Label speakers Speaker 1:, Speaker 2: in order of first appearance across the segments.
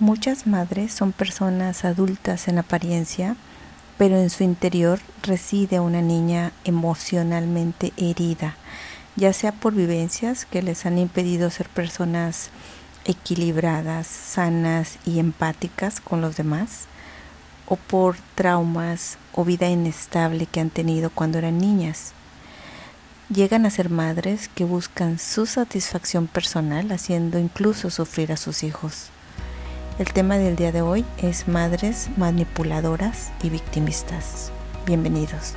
Speaker 1: Muchas madres son personas adultas en apariencia, pero en su interior reside una niña emocionalmente herida, ya sea por vivencias que les han impedido ser personas equilibradas, sanas y empáticas con los demás, o por traumas o vida inestable que han tenido cuando eran niñas. Llegan a ser madres que buscan su satisfacción personal haciendo incluso sufrir a sus hijos. El tema del día de hoy es madres manipuladoras y victimistas. Bienvenidos.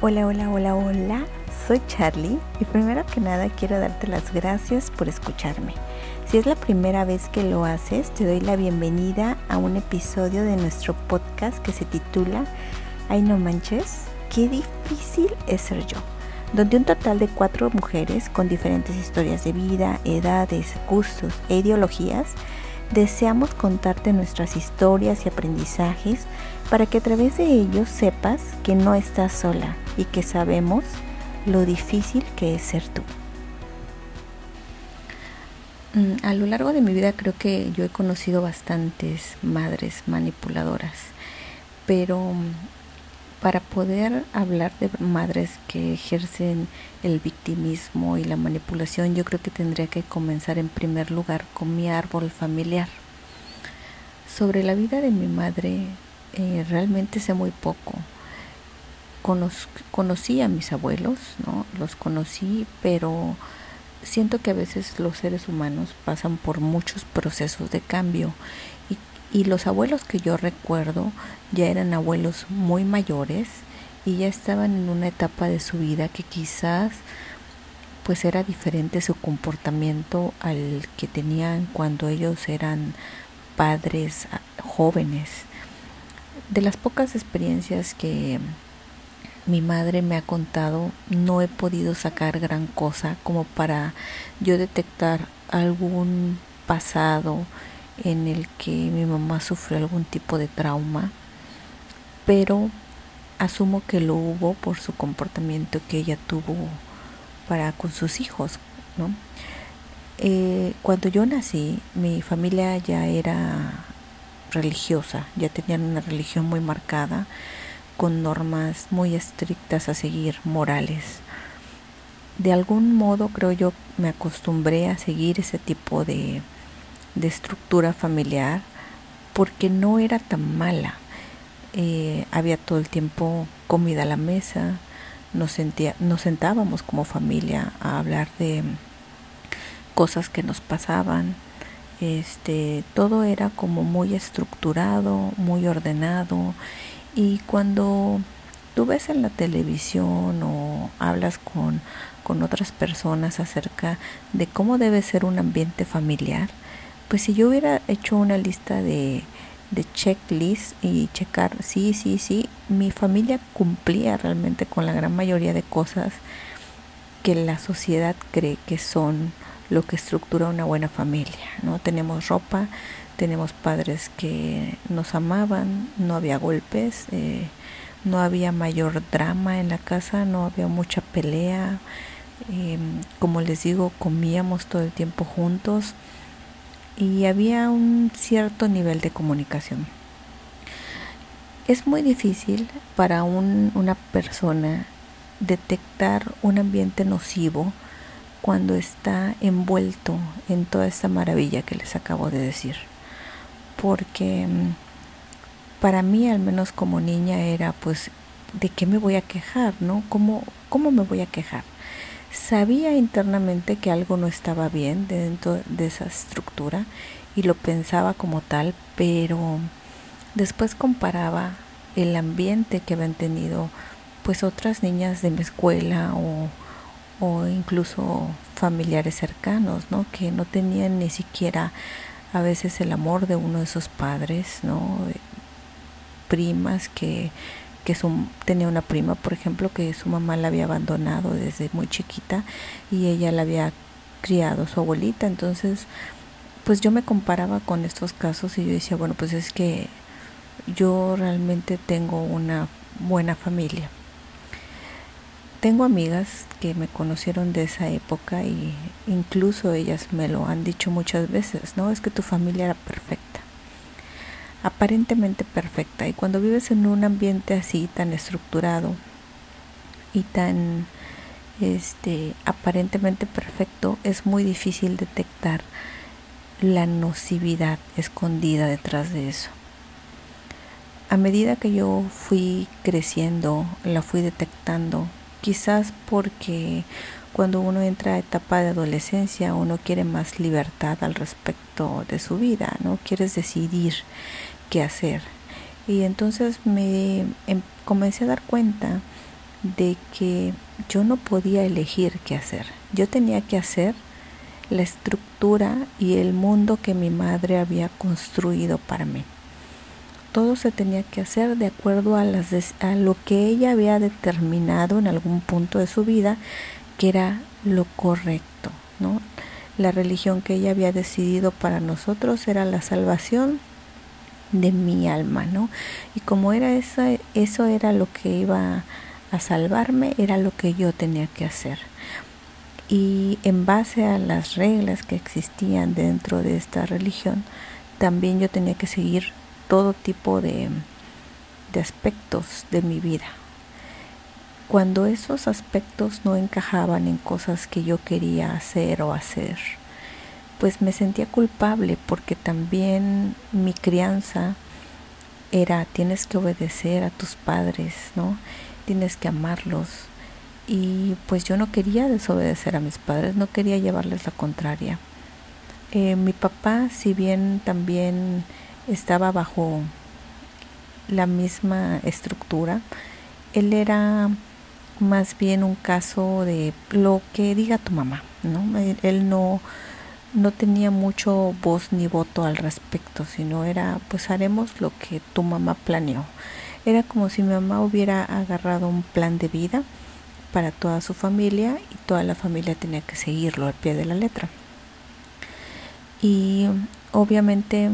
Speaker 1: Hola, hola, hola, hola. Soy Charlie y primero que nada quiero darte las gracias por escucharme. Si es la primera vez que lo haces, te doy la bienvenida a un episodio de nuestro podcast que se titula Ay no manches, qué difícil es ser yo donde un total de cuatro mujeres con diferentes historias de vida, edades, gustos e ideologías Deseamos contarte nuestras historias y aprendizajes para que a través de ellos sepas que no estás sola y que sabemos lo difícil que es ser tú. Mm, a lo largo de mi vida creo que yo he conocido bastantes madres manipuladoras, pero para poder hablar de madres que ejercen el victimismo y la manipulación, yo creo que tendría que comenzar en primer lugar con mi árbol familiar. Sobre la vida de mi madre eh, realmente sé muy poco. conocí a mis abuelos, ¿no? Los conocí, pero siento que a veces los seres humanos pasan por muchos procesos de cambio y los abuelos que yo recuerdo ya eran abuelos muy mayores y ya estaban en una etapa de su vida que quizás pues era diferente su comportamiento al que tenían cuando ellos eran padres ah, jóvenes. De las pocas experiencias que mi madre me ha contado, no he podido sacar gran cosa como para yo detectar algún pasado en el que mi mamá sufrió algún tipo de trauma, pero asumo que lo hubo por su comportamiento que ella tuvo para con sus hijos, ¿no? Eh, cuando yo nací, mi familia ya era religiosa, ya tenían una religión muy marcada, con normas muy estrictas a seguir, morales. De algún modo creo yo me acostumbré a seguir ese tipo de, de estructura familiar porque no era tan mala. Eh, había todo el tiempo comida a la mesa, nos, sentía, nos sentábamos como familia a hablar de cosas que nos pasaban. Este, todo era como muy estructurado, muy ordenado y cuando tú ves en la televisión o hablas con, con otras personas acerca de cómo debe ser un ambiente familiar, pues si yo hubiera hecho una lista de, de checklist y checar, sí, sí, sí, mi familia cumplía realmente con la gran mayoría de cosas que la sociedad cree que son lo que estructura una buena familia, ¿no? Tenemos ropa, tenemos padres que nos amaban, no había golpes, eh, no había mayor drama en la casa, no había mucha pelea, em, como les digo, comíamos todo el tiempo juntos, y había un cierto nivel de comunicación. Es muy difícil para una persona detectar un ambiente nocivo cuando está envuelto en toda esta maravilla que les acabo de decir. Porque mm, para mí, al menos como niña, era pues, ¿de qué me voy a quejar? ¿No? ¿Cómo, cómo me voy a quejar? Sabía internamente que algo no estaba bien dentro de esa estructura y lo pensaba como tal, pero después comparaba el ambiente que habían tenido pues otras niñas de mi escuela o, incluso familiares cercanos, ¿no? Que no tenían ni siquiera a veces el amor de uno de sus padres, ¿no? Primas que que su, tenía una prima, por ejemplo, que su mamá la había abandonado desde muy chiquita y ella la había criado su abuelita. Entonces, pues yo me comparaba con estos casos y yo decía, bueno, pues es que yo realmente tengo una buena familia. Tengo amigas que me conocieron de esa época y incluso ellas me lo han dicho muchas veces, ¿no? Es que tu familia era perfecta. Aparentemente perfecta. Y cuando vives en un ambiente así, tan estructurado y tan este, aparentemente perfecto, es muy difícil detectar la nocividad escondida detrás de eso. A medida que yo fui creciendo, la fui detectando, quizás porque cuando uno entra a etapa de adolescencia uno quiere más libertad al respecto de su vida, ¿no? Quieres decidir qué hacer. Y entonces me em, comencé a dar cuenta de que yo no podía elegir qué hacer. Yo tenía que hacer la estructura y el mundo que mi madre había construido para mí. Todo se tenía que hacer de acuerdo a, las, a lo que ella había determinado en algún punto de su vida que era lo correcto, ¿no? La religión que ella había decidido para nosotros era la salvación de mi alma, ¿no? Y como era esa, eso era lo que iba a salvarme, era lo que yo tenía que hacer y en base a las reglas que existían dentro de esta religión, también yo tenía que seguir todo tipo de, de aspectos de mi vida. Cuando esos aspectos no encajaban en cosas que yo quería hacer o hacer, pues me sentía culpable porque también mi crianza era tienes que obedecer a tus padres, ¿no? Tienes que amarlos, y pues yo no quería desobedecer a mis padres, no quería llevarles la contraria. Eh, mi papá, si bien también estaba bajo la misma estructura, él era más bien un caso de lo que diga tu mamá, ¿no? Él no, no tenía mucho voz ni voto al respecto, sino era pues haremos lo que tu mamá planeó. Era como si mi mamá hubiera agarrado un plan de vida para toda su familia y toda la familia tenía que seguirlo al pie de la letra. Y obviamente,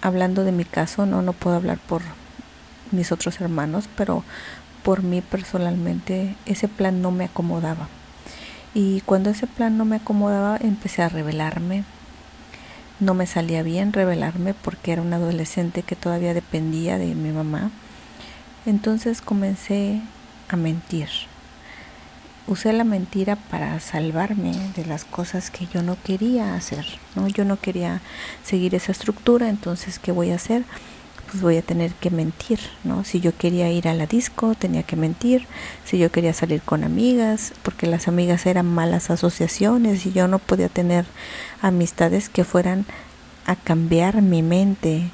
Speaker 1: hablando de mi caso, no, no puedo hablar por mis otros hermanos, pero por mí personalmente ese plan no me acomodaba. Y cuando ese plan no me acomodaba, empecé a rebelarme. No me salía bien rebelarme porque era un adolescente que todavía dependía de mi mamá. Entonces comencé a mentir usé la mentira para salvarme de las cosas que yo no quería hacer, ¿no? Yo no quería seguir esa estructura, entonces ¿qué voy a hacer? Pues voy a tener que mentir, ¿no? Si yo quería ir a la disco, tenía que mentir. Si yo quería salir con amigas, porque las amigas eran malas asociaciones y yo no podía tener amistades que fueran a cambiar mi mente,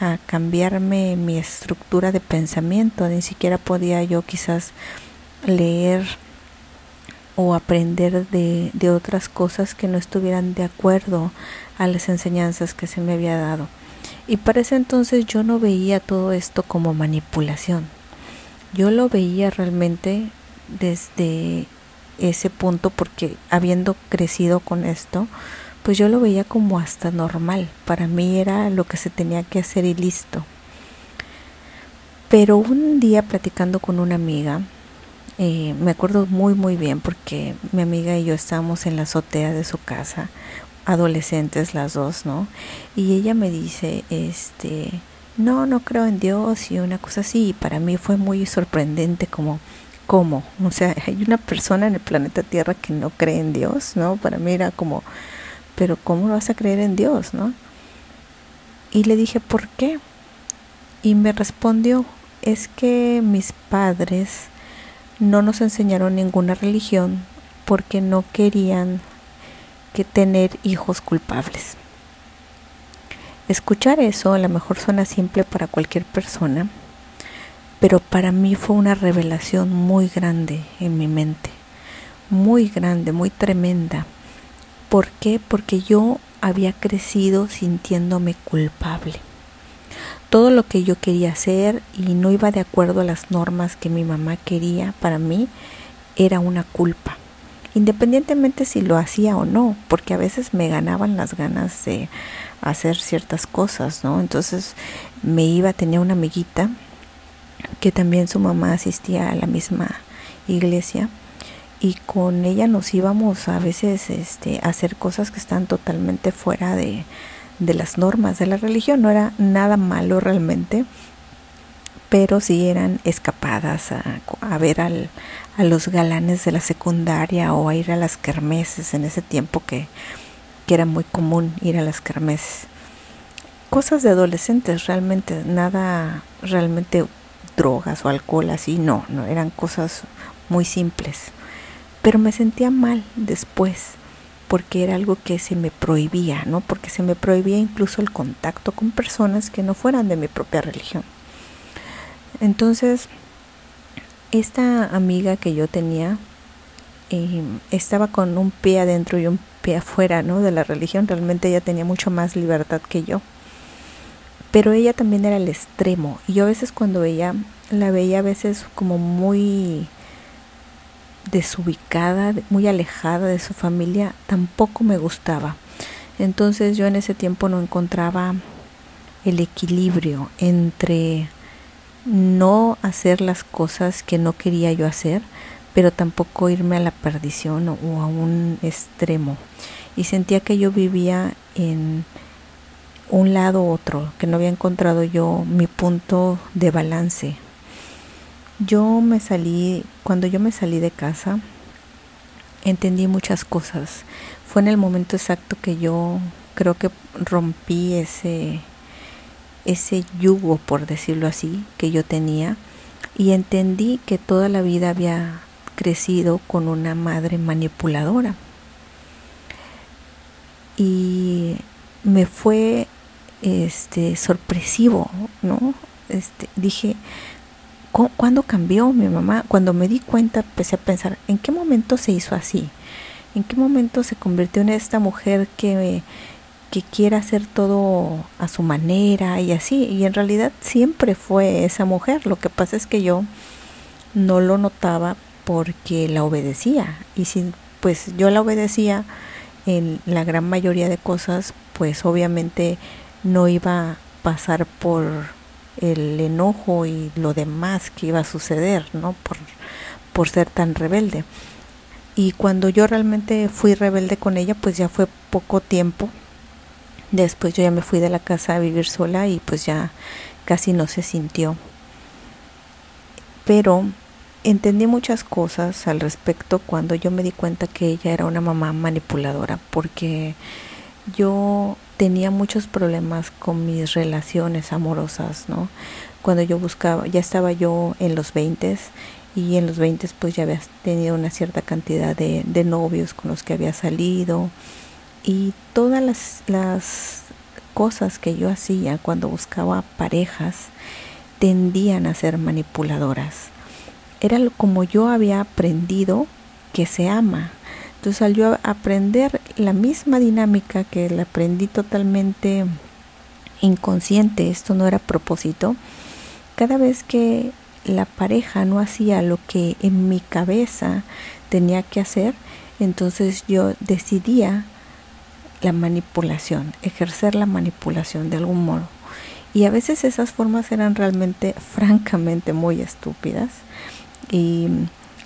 Speaker 1: a cambiarme mi estructura de pensamiento. Ni siquiera podía yo quizás leer o aprender de, de otras cosas que no estuvieran de acuerdo a las enseñanzas que se me había dado. Y para ese entonces yo no veía todo esto como manipulación. Yo lo veía realmente desde ese punto porque habiendo crecido con esto, pues yo lo veía como hasta normal. Para mí era lo que se tenía que hacer y listo. Pero un día platicando con una amiga, eh, me acuerdo muy muy bien porque mi amiga y yo estábamos en la azotea de su casa, adolescentes las dos, ¿no? Y ella me dice, este, no, no creo en Dios y una cosa así. Y para mí fue muy sorprendente como, ¿cómo? O sea, hay una persona en el planeta Tierra que no cree en Dios, ¿no? Para mí era como, pero ¿cómo vas a creer en Dios, no? Y le dije, ¿por qué? Y me respondió, es que mis padres no nos enseñaron ninguna religión porque no querían tener hijos culpables. Escuchar eso a lo mejor suena simple para cualquier persona, pero para mí fue una revelación muy grande en mi mente, muy grande, muy tremenda. ¿Por qué? Porque yo había crecido sintiéndome culpable todo lo que yo quería hacer y no iba de acuerdo a las normas que mi mamá quería para mí era una culpa independientemente si lo hacía o no porque a veces me ganaban las ganas de hacer ciertas cosas no entonces me iba tenía una amiguita que también su mamá asistía a la misma iglesia y con ella nos íbamos a veces este, a hacer cosas que están totalmente fuera de, de las normas de la religión. No era nada malo realmente, pero sí eran escapadas a, ver al, a los galanes de la secundaria o a ir a las kermeses en ese tiempo que, que era muy común ir a las kermeses. Cosas de adolescentes, realmente, nada realmente drogas o alcohol así, no, no, eran cosas muy simples. Pero me sentía mal después porque era algo que se me prohibía, ¿no? Porque se me prohibía incluso el contacto con personas que no fueran de mi propia religión. Entonces, esta amiga que yo tenía eh, estaba con un pie adentro y un pie afuera, ¿no? De la religión. Realmente ella tenía mucho más libertad que yo. Pero ella también era el extremo. Y yo a veces cuando veía, la veía a veces como muy desubicada, muy alejada de su familia, tampoco me gustaba. Entonces yo en ese tiempo no encontraba el equilibrio entre no hacer las cosas que no quería yo hacer, pero tampoco irme a la perdición o a un extremo. Y sentía que yo vivía en un lado u otro, que no había encontrado yo mi punto de balance. Yo me salí, cuando yo me salí de casa, entendí muchas cosas. Fue en el momento exacto que yo creo que rompí ese ese yugo, por decirlo así, que yo tenía y entendí que toda la vida había crecido con una madre manipuladora. Y me fue este sorpresivo, ¿no? Este, dije, ¿cuándo cambió mi mamá? Cuando me di cuenta empecé a pensar, ¿en qué momento se hizo así? ¿En qué momento se convirtió en esta mujer que, que quiere hacer todo a su manera y así? Y en realidad siempre fue esa mujer. Lo que pasa es que yo no lo notaba porque la obedecía. Y si pues yo la obedecía en la gran mayoría de cosas, pues obviamente no iba a pasar por el enojo y lo demás que iba a suceder, ¿no? Por, por ser tan rebelde. Y cuando yo realmente fui rebelde con ella, pues ya fue poco tiempo. Después yo ya me fui de la casa a vivir sola y pues ya casi no se sintió. Pero entendí muchas cosas al respecto cuando yo me di cuenta que ella era una mamá manipuladora, porque yo tenía muchos problemas con mis relaciones amorosas, ¿no? Cuando yo buscaba, ya estaba yo en los 20 y en los 20 pues ya había tenido una cierta cantidad de, de novios con los que había salido y todas las, las cosas que yo hacía cuando buscaba parejas tendían a ser manipuladoras. Era como yo había aprendido que se ama, entonces al yo aprender la misma dinámica que la aprendí totalmente inconsciente, esto no era propósito, cada vez que la pareja no hacía lo que en mi cabeza tenía que hacer, entonces yo decidía la manipulación, ejercer la manipulación de algún modo. Y a veces esas formas eran realmente, francamente, muy estúpidas. Y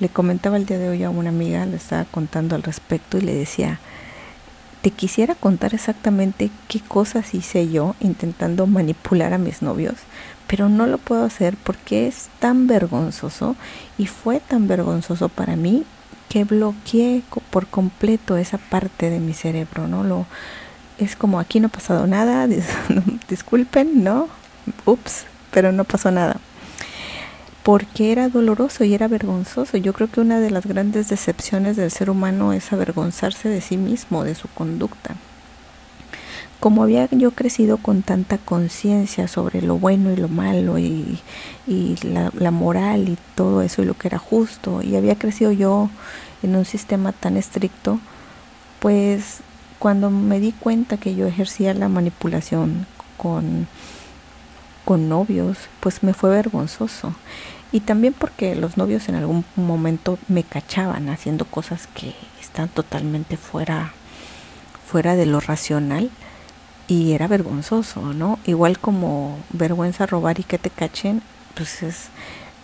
Speaker 1: le comentaba el día de hoy a una amiga, le estaba contando al respecto y le decía, te quisiera contar exactamente qué cosas hice yo intentando manipular a mis novios, pero no lo puedo hacer porque es tan vergonzoso y fue tan vergonzoso para mí que bloqueé por completo esa parte de mi cerebro, ¿no? Lo es como aquí no ha pasado nada, disculpen, ¿no? Ups, pero no pasó nada porque era doloroso y era vergonzoso. Yo creo que una de las grandes decepciones del ser humano es avergonzarse de sí mismo, de su conducta. Como había yo crecido con tanta conciencia sobre lo bueno y lo malo y, la, la, moral y todo eso y lo que era justo, y había crecido yo en un sistema tan estricto, pues cuando me di cuenta que yo ejercía la manipulación con con novios, pues me fue vergonzoso. Y también porque los novios en algún momento me cachaban haciendo cosas que están totalmente fuera, fuera de lo racional y era vergonzoso, ¿no? Igual como vergüenza robar y que te cachen, pues es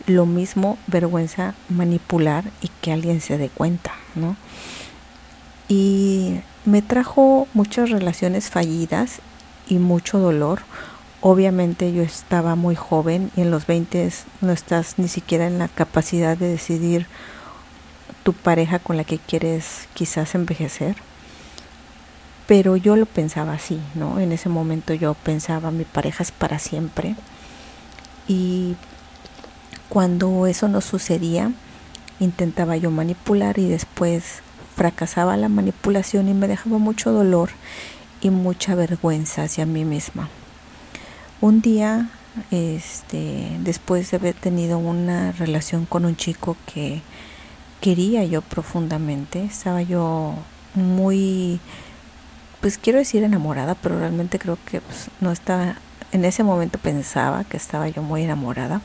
Speaker 1: lo mismo vergüenza manipular y que alguien se dé cuenta, ¿no? Y me trajo muchas relaciones fallidas y mucho dolor. Obviamente yo estaba muy joven y en los 20 no estás ni siquiera en la capacidad de decidir tu pareja con la que quieres quizás envejecer. Pero yo lo pensaba así, ¿no? En ese momento yo pensaba mi pareja es para siempre. Y cuando eso no sucedía, intentaba yo manipular y después fracasaba la manipulación y me dejaba mucho dolor y mucha vergüenza hacia mí misma. Un día, este, después de haber tenido una relación con un chico que quería yo profundamente, estaba yo muy, pues quiero decir enamorada, pero realmente creo que pues, no estaba, en ese momento pensaba que estaba yo muy enamorada.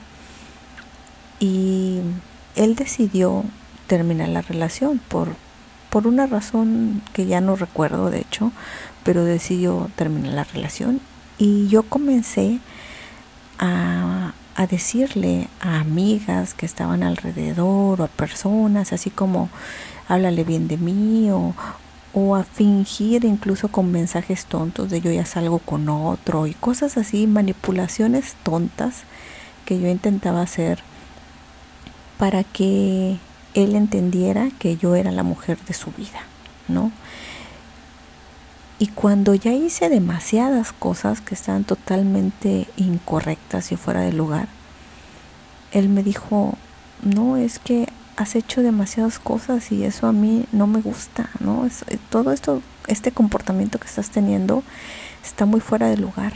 Speaker 1: Y él decidió terminar la relación por, por una razón que ya no recuerdo, de hecho, pero decidió terminar la relación y yo comencé a, a decirle a amigas que estaban alrededor o a personas así como háblale bien de mí o, o a fingir incluso con mensajes tontos de yo ya salgo con otro y cosas así, manipulaciones tontas que yo intentaba hacer para que él entendiera que yo era la mujer de su vida, ¿no? Y cuando ya hice demasiadas cosas que estaban totalmente incorrectas y fuera de lugar, él me dijo, no, es que has hecho demasiadas cosas y eso a mí no me gusta, ¿no? Es, eh, todo esto, este comportamiento que estás teniendo está muy fuera de lugar.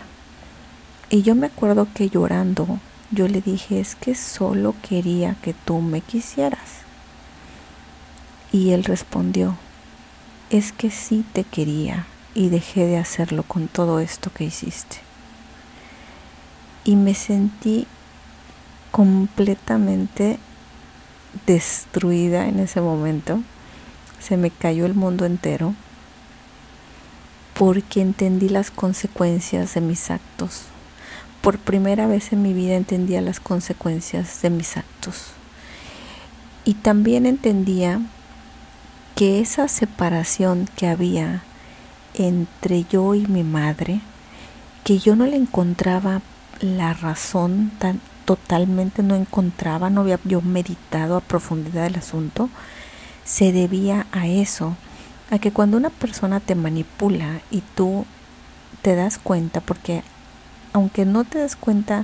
Speaker 1: Y yo me acuerdo que llorando, yo le dije, es que solo quería que tú me quisieras. Y él respondió, es que sí te quería, y dejé de hacerlo con todo esto que hiciste. Y me sentí completamente destruida en ese momento. Se me cayó el mundo entero porque entendí las consecuencias de mis actos. Por primera vez en mi vida entendía las consecuencias de mis actos. Y también entendía que esa separación que había entre yo y mi madre que yo no le encontraba la razón tan totalmente no encontraba, no había yo meditado a profundidad el asunto, se debía a eso, a que cuando una persona te manipula y tú te das cuenta, porque aunque no te des cuenta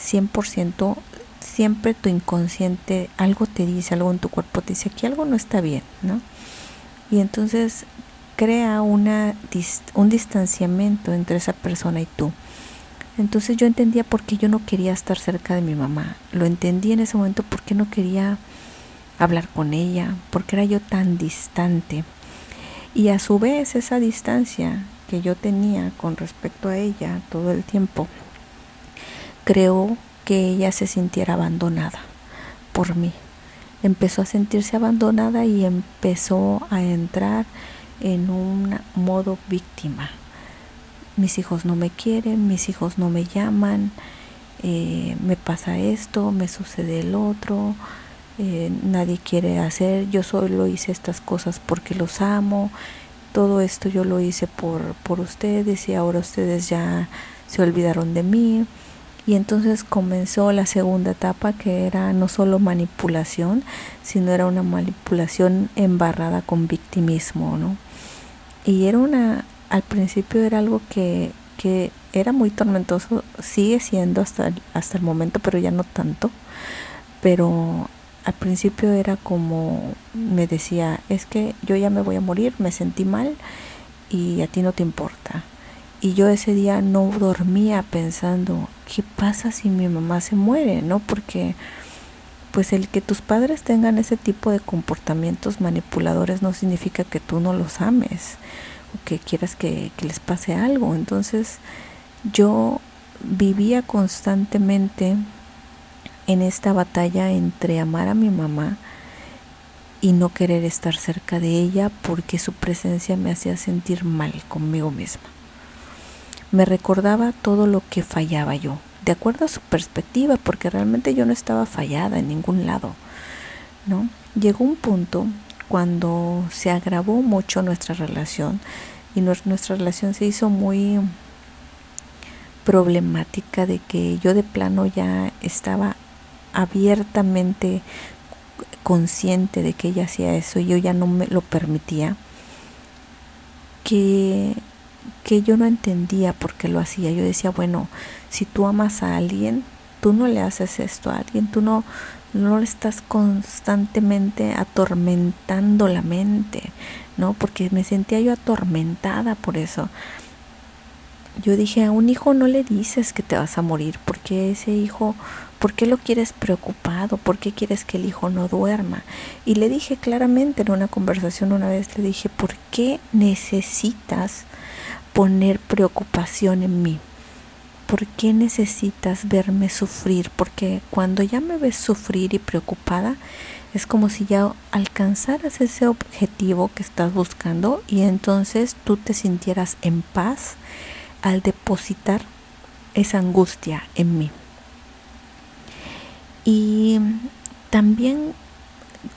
Speaker 1: 100%, siempre tu inconsciente algo te dice, algo en tu cuerpo te dice que algo no está bien, ¿no? Y entonces crea una, un distanciamiento entre esa persona y tú. Entonces yo entendía por qué yo no quería estar cerca de mi mamá. Lo entendí en ese momento por qué no quería hablar con ella, porque era yo tan distante. Y a su vez esa distancia que yo tenía con respecto a ella todo el tiempo, creó que ella se sintiera abandonada por mí. Empezó a sentirse abandonada y empezó a entrar en un modo víctima. Mis hijos no me quieren, mis hijos no me llaman, eh, me pasa esto, me sucede el otro, eh, nadie quiere hacer, yo solo hice estas cosas porque los amo, todo esto yo lo hice por, por ustedes y ahora ustedes ya se olvidaron de mí. Y entonces comenzó la segunda etapa que era no solo manipulación, sino era una manipulación embarrada con victimismo, ¿no? Y era una, al principio era algo que, que era muy tormentoso, sigue siendo hasta, hasta el momento, pero ya no tanto. Pero al principio era como me decía, es que yo ya me voy a morir, me sentí mal y a ti no te importa. Y yo ese día no dormía pensando, ¿qué pasa si mi mamá se muere? ¿No? Porque pues el que tus padres tengan ese tipo de comportamientos manipuladores no significa que tú no los ames que quieras que, les pase algo. Entonces yo vivía constantemente en esta batalla entre amar a mi mamá y no querer estar cerca de ella porque su presencia me hacía sentir mal conmigo misma. Me recordaba todo lo que fallaba yo, de acuerdo a su perspectiva, porque realmente yo no estaba fallada en ningún lado, ¿no? Llegó un punto cuando se agravó mucho nuestra relación y nuestra relación se hizo muy problemática de que yo de plano ya estaba abiertamente consciente de que ella hacía eso y yo ya no me lo permitía, que, que yo no entendía por qué lo hacía. Yo decía, bueno, si tú amas a alguien, tú no le haces esto a alguien, tú no, no le estás constantemente atormentando la mente, ¿no? Porque me sentía yo atormentada por eso. Yo dije, a un hijo no le dices que te vas a morir, porque ese hijo, ¿por qué lo quieres preocupado? ¿Por qué quieres que el hijo no duerma? Y le dije claramente en una conversación una vez, le dije, ¿por qué necesitas poner preocupación en mí? ¿Por qué necesitas verme sufrir? Porque cuando ya me ves sufrir y preocupada, es como si ya alcanzaras ese objetivo que estás buscando y entonces tú te sintieras en paz al depositar esa angustia en mí. Y también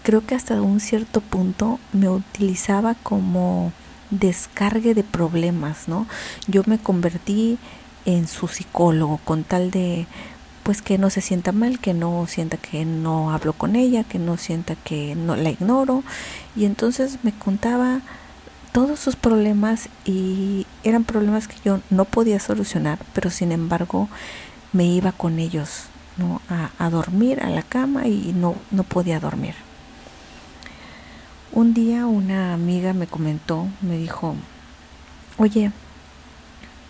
Speaker 1: creo que hasta un cierto punto me utilizaba como descargue de problemas, ¿no? Yo me convertí en su psicólogo con tal de pues que no se sienta mal, que no sienta que no hablo con ella, que no sienta que no la ignoro y entonces me contaba todos sus problemas y eran problemas que yo no podía solucionar, pero sin embargo me iba con ellos ¿no? a, dormir a la cama y no, no podía dormir. Un día una amiga me comentó, me dijo, oye,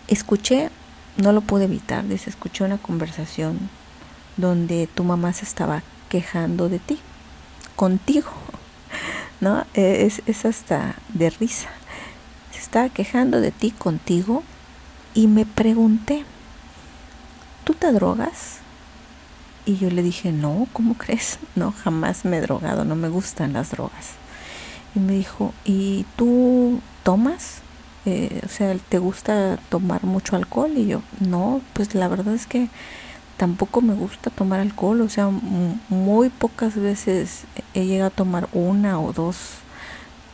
Speaker 1: escuché no lo pude evitar, dice, escuché una conversación donde tu mamá se estaba quejando de ti, contigo, ¿no? E, es, es hasta de risa. Se estaba quejando de ti, contigo, y me pregunté, ¿tú te drogas? Y yo le dije, no, ¿cómo crees? No, jamás me he drogado, no me gustan las drogas. Y me dijo, ¿y tú tomas? Eh, o sea, ¿te gusta tomar mucho alcohol? Y yo, no, pues la verdad es que tampoco me gusta tomar alcohol, o sea, muy pocas veces he llegado a tomar una o dos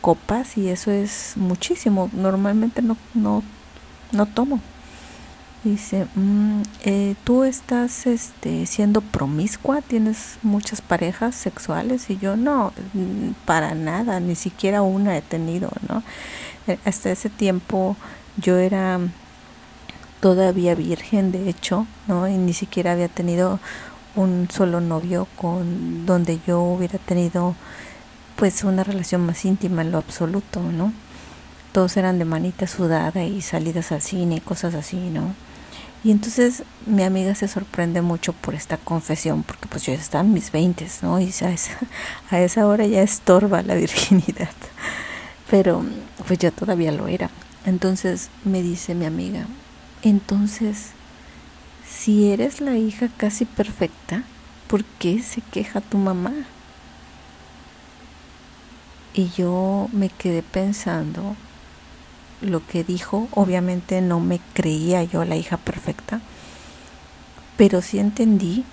Speaker 1: copas y eso es muchísimo, normalmente no, no, no tomo. Dice, mm, eh, tú estás este, siendo promiscua, tienes muchas parejas sexuales y yo no, mm, para nada, ni siquiera una he tenido, ¿no? Hasta ese tiempo yo era todavía virgen, de hecho, ¿no? Y ni siquiera había tenido un solo novio con donde yo hubiera tenido pues una relación más íntima en lo absoluto, ¿no? Todos eran de manita sudada y salidas al cine y cosas así, ¿no? Y entonces mi amiga se sorprende mucho por esta confesión, porque pues yo estaba en mis veintes, ¿no? Y a esa, a esa hora ya estorba la virginidad pero pues yo todavía lo era. Entonces me dice mi amiga, entonces, si eres la hija casi perfecta, ¿por qué se queja tu mamá? Y yo me quedé pensando lo que dijo, obviamente no me creía yo la hija perfecta, pero sí entendí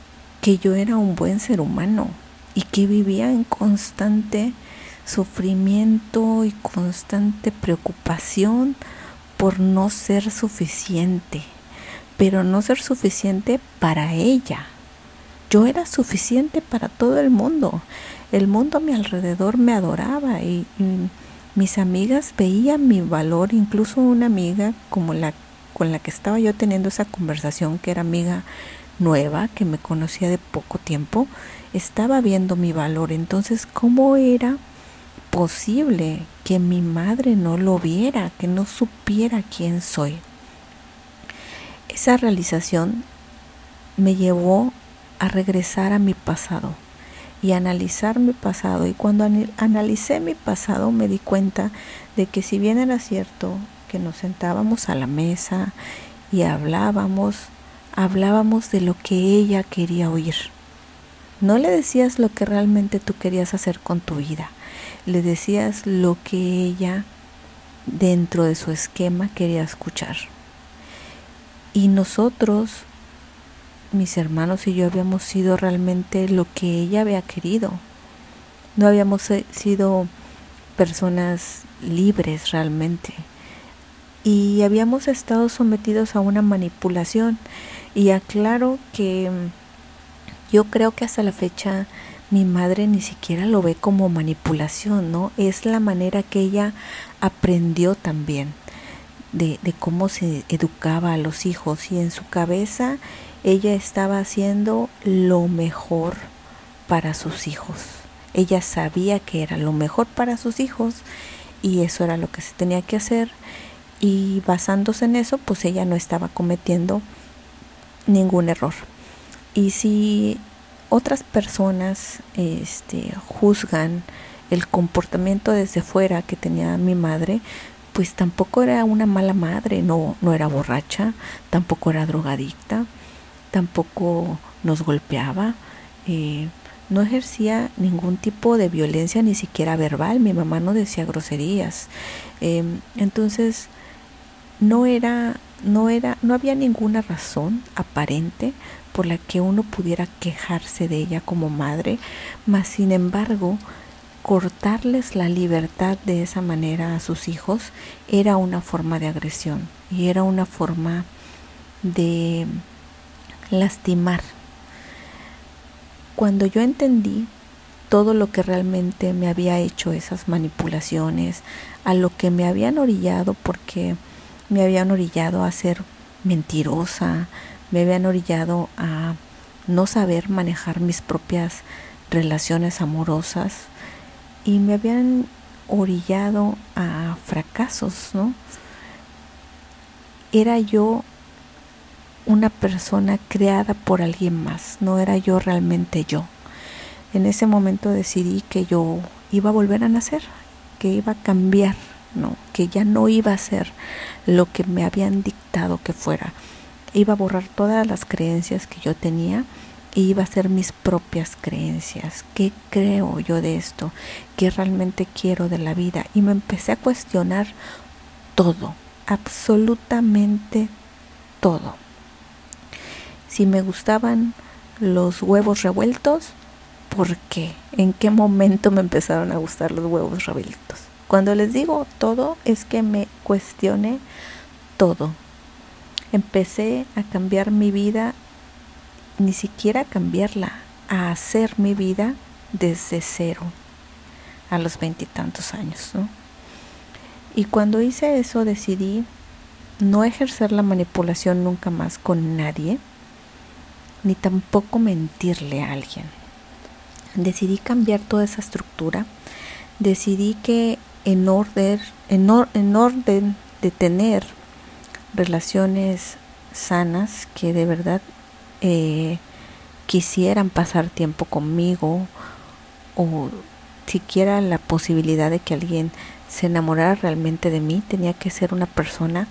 Speaker 1: que yo era un buen ser humano y que vivía en constante sufrimiento y constante preocupación por no ser suficiente, pero no ser suficiente para ella. Yo era suficiente para todo el mundo. El mundo a mi alrededor me adoraba y, mis amigas veían mi valor, incluso una amiga como la con la que estaba yo teniendo esa conversación, que era amiga nueva, que me conocía de poco tiempo, estaba viendo mi valor. Entonces, ¿cómo era posible que mi madre no lo viera, que no supiera quién soy. Esa realización me llevó a regresar a mi pasado y analizar mi pasado. Y cuando analicé mi pasado me di cuenta de que si bien era cierto que nos sentábamos a la mesa y hablábamos, hablábamos de lo que ella quería oír. No le decías lo que realmente tú querías hacer con tu vida le decías lo que ella dentro de su esquema quería escuchar. Y nosotros, mis hermanos y yo, habíamos sido realmente lo que ella había querido. No habíamos sido personas libres realmente. y habíamos estado sometidos a una manipulación y aclaro que yo creo que hasta la fecha mi madre ni siquiera lo ve como manipulación, ¿no? Es la manera que ella aprendió también de, de, cómo se educaba a los hijos y en su cabeza ella estaba haciendo lo mejor para sus hijos. Ella sabía que era lo mejor para sus hijos y eso era lo que se tenía que hacer y basándose en eso pues ella no estaba cometiendo ningún error. Y si otras personas este, juzgan el comportamiento desde fuera que tenía mi madre, pues tampoco era una mala madre, no, no era borracha, tampoco era drogadicta, tampoco nos golpeaba, eh, no ejercía ningún tipo de violencia, ni siquiera verbal, mi mamá no decía groserías. Em, entonces, no era, no era, no había ninguna razón aparente por la que uno pudiera quejarse de ella como madre, mas sin embargo, cortarles la libertad de esa manera a sus hijos era una forma de agresión y era una forma de lastimar. Cuando yo entendí todo lo que realmente me había hecho esas manipulaciones, a lo que me habían orillado porque me habían orillado a ser mentirosa, me habían orillado a no saber manejar mis propias relaciones amorosas y me habían orillado a fracasos, ¿no? Era yo una persona creada por alguien más, no era yo realmente yo. En ese momento decidí que yo iba a volver a nacer, que iba a cambiar, ¿no? Que ya no iba a ser lo que me habían dictado que fuera iba a borrar todas las creencias que yo tenía e iba a ser mis propias creencias. ¿Qué creo yo de esto? ¿Qué realmente quiero de la vida? Y me empecé a cuestionar todo, absolutamente todo. Si me gustaban los huevos revueltos, ¿por qué? ¿En qué momento me empezaron a gustar los huevos revueltos? Cuando les digo todo, es que me cuestioné todo, empecé a cambiar mi vida, ni siquiera a cambiarla, a hacer mi vida desde cero, a los veintitantos años. ¿no? Y cuando hice eso decidí no ejercer la manipulación nunca más con nadie, ni tampoco mentirle a alguien. Decidí cambiar toda esa estructura, decidí que en orden, en, en orden de tener relaciones sanas que de verdad eh, quisieran pasar tiempo conmigo o siquiera la posibilidad de que alguien se enamorara realmente de mí, tenía que ser una persona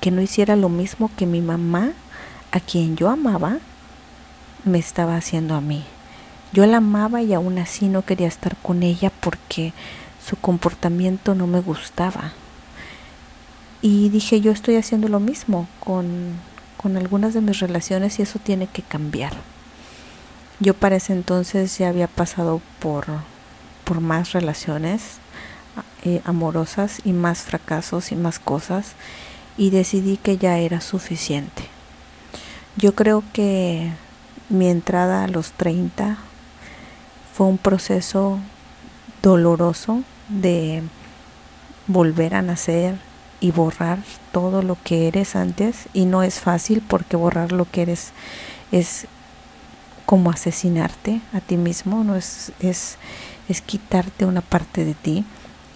Speaker 1: que no hiciera lo mismo que mi mamá, a quien yo amaba, me estaba haciendo a mí. Yo la amaba y aún así no quería estar con ella porque su comportamiento no me gustaba. Y dije, yo estoy haciendo lo mismo con, con algunas de mis relaciones y eso tiene que cambiar. Yo para ese entonces ya había pasado por, por más relaciones eh, amorosas y más fracasos y más cosas y decidí que ya era suficiente. Yo creo que mi entrada a los 30 fue un proceso doloroso de volver a nacer, y borrar todo lo que eres antes y no es fácil porque borrar lo que eres es como asesinarte a ti mismo, no es, es, es quitarte una parte de ti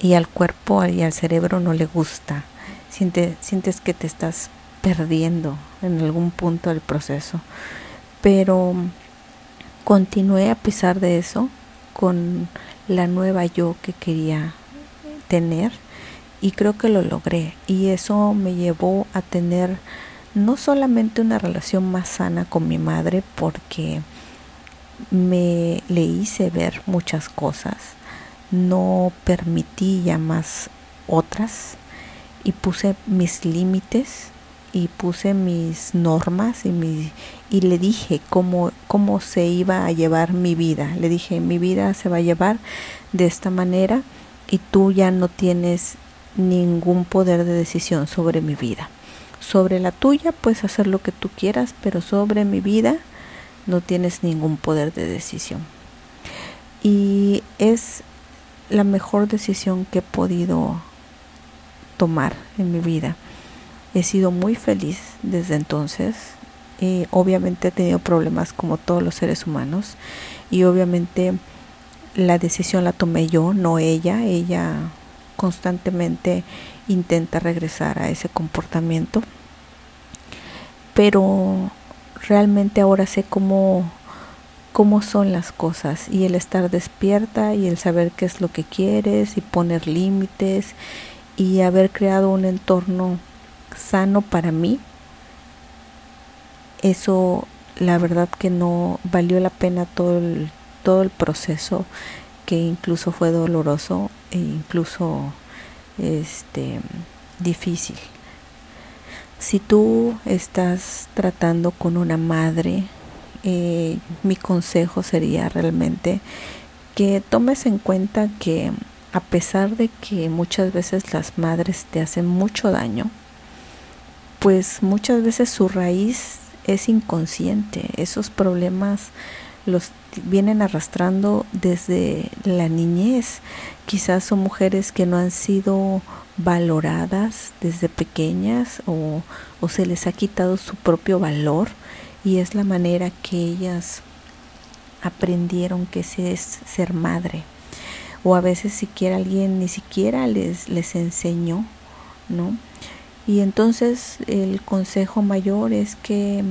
Speaker 1: y al cuerpo y al cerebro no le gusta. Siente, sientes que te estás perdiendo en algún punto del proceso. Pero continué a pesar de eso con la nueva yo que quería tener y creo que lo logré y eso me llevó a tener no solamente una relación más sana con mi madre porque me le hice ver muchas cosas, no permití ya más otras y puse mis límites y puse mis normas y, mi, y le dije cómo, cómo se iba a llevar mi vida. Le dije, mi vida se va a llevar de esta manera y tú ya no tienes ningún poder de decisión sobre mi vida. Sobre la tuya puedes hacer lo que tú quieras, pero sobre mi vida no tienes ningún poder de decisión. Y es la mejor decisión que he podido tomar en mi vida. He sido muy feliz desde entonces. y obviamente he tenido problemas como todos los seres humanos. Y obviamente la decisión la tomé yo, no ella. Ella constantemente intenta regresar a ese comportamiento. Pero realmente ahora sé cómo, cómo son las cosas y el estar despierta y el saber qué es lo que quieres y poner límites y haber creado un entorno sano para mí. Eso la verdad que no valió la pena todo todo el proceso que incluso fue doloroso e incluso este difícil. Si tú estás tratando con una madre, eh, mi consejo sería realmente que tomes en cuenta que a pesar de que muchas veces las madres te hacen mucho daño, pues muchas veces su raíz es inconsciente. Esos problemas los vienen arrastrando desde la niñez. Quizás son mujeres que no han sido valoradas desde pequeñas o, se les ha quitado su propio valor y es la manera que ellas aprendieron que es ser madre o a veces siquiera alguien ni siquiera les, les enseñó, ¿no? Y entonces el consejo mayor es que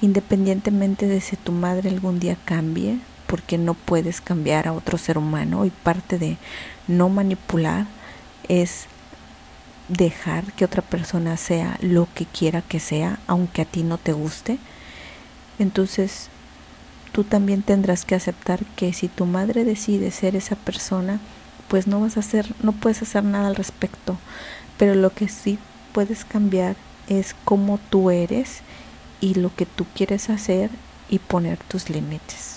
Speaker 1: independientemente de si tu madre algún día cambie, porque no puedes cambiar a otro ser humano y parte de no manipular es dejar que otra persona sea lo que quiera que sea, aunque a ti no te guste. Entonces, tú también tendrás que aceptar que si tu madre decide ser esa persona, pues no vas a hacer, no puedes hacer nada al respecto. Pero lo que sí puedes cambiar es cómo tú eres y lo que tú quieres hacer y poner tus límites.